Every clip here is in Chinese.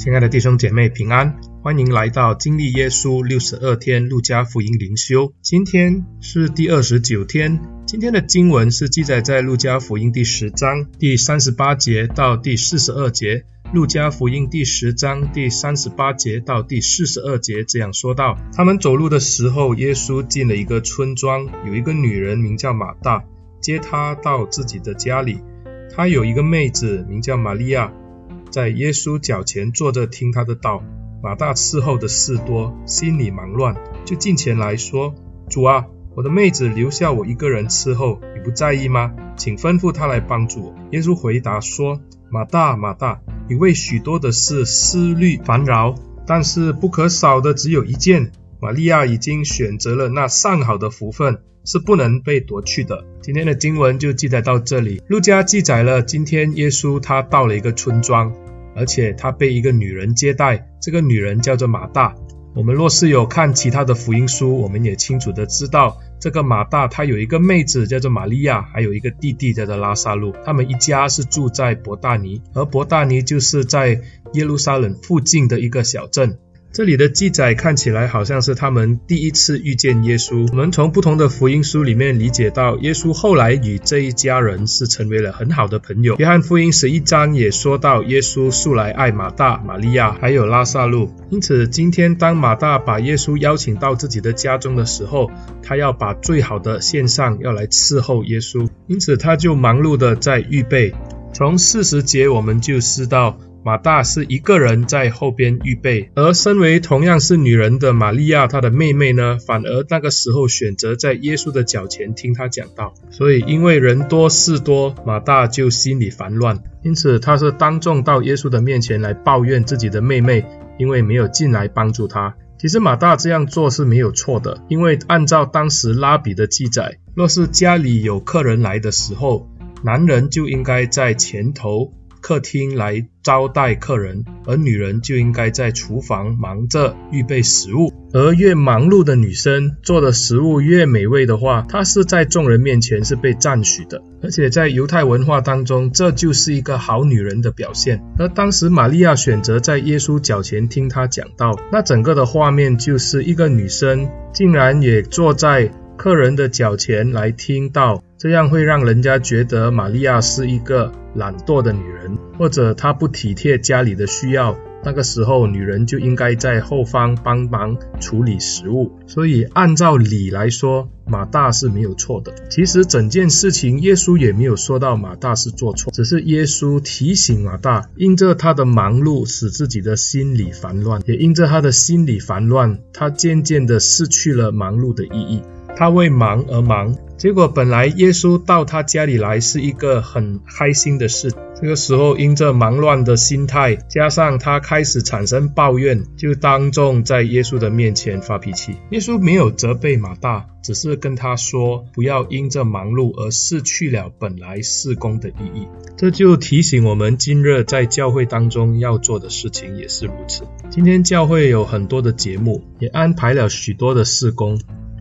亲爱的弟兄姐妹平安，欢迎来到经历耶稣六十二天路加福音灵修。今天是第二十九天，今天的经文是记载在路加福音第十章第三十八节到第四十二节。路加福音第十章第三十八节到第四十二节这样说道：他们走路的时候，耶稣进了一个村庄，有一个女人名叫马大，接他到自己的家里。她有一个妹子名叫玛利亚。在耶稣脚前坐着听他的道，马大伺候的事多，心里忙乱，就近前来说：“主啊，我的妹子留下我一个人伺候，你不在意吗？请吩咐她来帮助我。”耶稣回答说：“马大，马大，你为许多的事思虑烦扰，但是不可少的只有一件。玛利亚已经选择了那上好的福分。”是不能被夺去的。今天的经文就记载到这里。路加记载了今天耶稣他到了一个村庄，而且他被一个女人接待。这个女人叫做马大。我们若是有看其他的福音书，我们也清楚的知道，这个马大他有一个妹子叫做玛利亚，还有一个弟弟叫做拉撒路。他们一家是住在伯大尼，而伯大尼就是在耶路撒冷附近的一个小镇。这里的记载看起来好像是他们第一次遇见耶稣。我们从不同的福音书里面理解到，耶稣后来与这一家人是成为了很好的朋友。约翰福音十一章也说到，耶稣素来爱马大、玛利亚还有拉撒路。因此，今天当马大把耶稣邀请到自己的家中的时候，他要把最好的献上，要来伺候耶稣。因此，他就忙碌的在预备。从四十节我们就知道。马大是一个人在后边预备，而身为同样是女人的玛利亚，她的妹妹呢，反而那个时候选择在耶稣的脚前听他讲道。所以因为人多事多，马大就心里烦乱，因此他是当众到耶稣的面前来抱怨自己的妹妹，因为没有进来帮助他。其实马大这样做是没有错的，因为按照当时拉比的记载，若是家里有客人来的时候，男人就应该在前头。客厅来招待客人，而女人就应该在厨房忙着预备食物。而越忙碌的女生做的食物越美味的话，她是在众人面前是被赞许的。而且在犹太文化当中，这就是一个好女人的表现。而当时玛利亚选择在耶稣脚前听他讲道，那整个的画面就是一个女生竟然也坐在客人的脚前来听到，这样会让人家觉得玛利亚是一个。懒惰的女人，或者她不体贴家里的需要，那个时候女人就应该在后方帮忙处理食物。所以按照理来说，马大是没有错的。其实整件事情耶稣也没有说到马大是做错，只是耶稣提醒马大，因着他的忙碌使自己的心里烦乱，也因着他的心里烦乱，他渐渐的失去了忙碌的意义。他为忙而忙。结果本来耶稣到他家里来是一个很开心的事，这个时候因着忙乱的心态，加上他开始产生抱怨，就当众在耶稣的面前发脾气。耶稣没有责备马大，只是跟他说不要因着忙碌而失去了本来事工的意义。这就提醒我们今日在教会当中要做的事情也是如此。今天教会有很多的节目，也安排了许多的事工。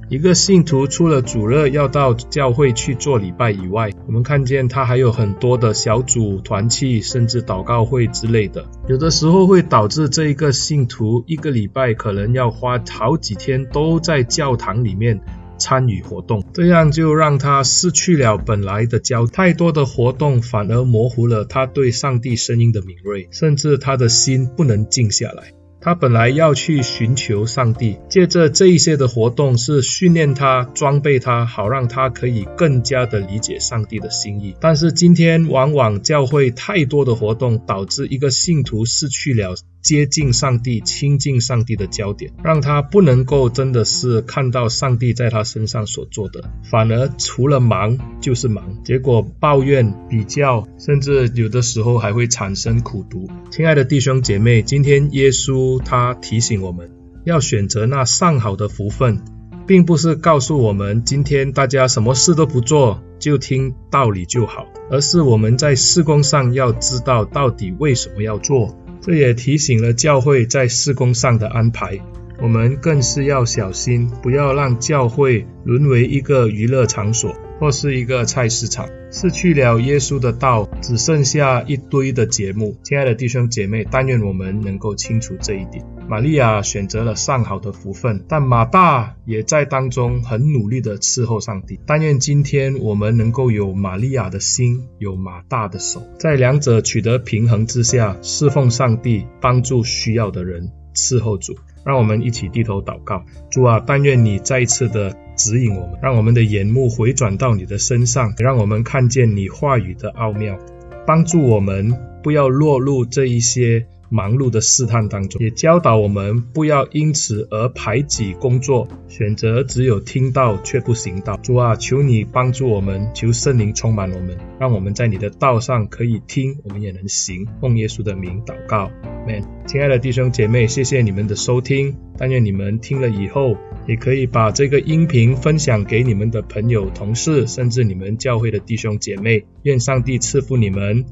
一个信徒除了主日要到教会去做礼拜以外，我们看见他还有很多的小组团契，甚至祷告会之类的。有的时候会导致这一个信徒一个礼拜可能要花好几天都在教堂里面参与活动，这样就让他失去了本来的教。太多的活动反而模糊了他对上帝声音的敏锐，甚至他的心不能静下来。他本来要去寻求上帝，借着这一些的活动是训练他、装备他，好让他可以更加的理解上帝的心意。但是今天往往教会太多的活动，导致一个信徒失去了接近上帝、亲近上帝的焦点，让他不能够真的是看到上帝在他身上所做的，反而除了忙就是忙，结果抱怨、比较，甚至有的时候还会产生苦读。亲爱的弟兄姐妹，今天耶稣他提醒我们要选择那上好的福分，并不是告诉我们今天大家什么事都不做，就听道理就好，而是我们在事工上要知道到底为什么要做。这也提醒了教会在事工上的安排，我们更是要小心，不要让教会沦为一个娱乐场所，或是一个菜市场，失去了耶稣的道，只剩下一堆的节目。亲爱的弟兄姐妹，但愿我们能够清楚这一点。玛利亚选择了上好的福分，但马大也在当中很努力的伺候上帝。但愿今天我们能够有玛利亚的心，有马大的手，在两者取得平衡之下，侍奉上帝，帮助需要的人，伺候主。让我们一起低头祷告，主啊，但愿你再一次的指引我们，让我们的眼目回转到你的身上，让我们看见你话语的奥妙，帮助我们不要落入这一些忙碌的试探当中，也教导我们不要因此而排挤工作，选择只有听到却不行道。主啊，求你帮助我们，求圣灵充满我们，让我们在你的道上可以听，我们也能行。奉耶稣的名祷告，Amen。亲爱的弟兄姐妹，谢谢你们的收听，但愿你们听了以后，也可以把这个音频分享给你们的朋友、同事，甚至你们教会的弟兄姐妹。愿上帝赐福你们。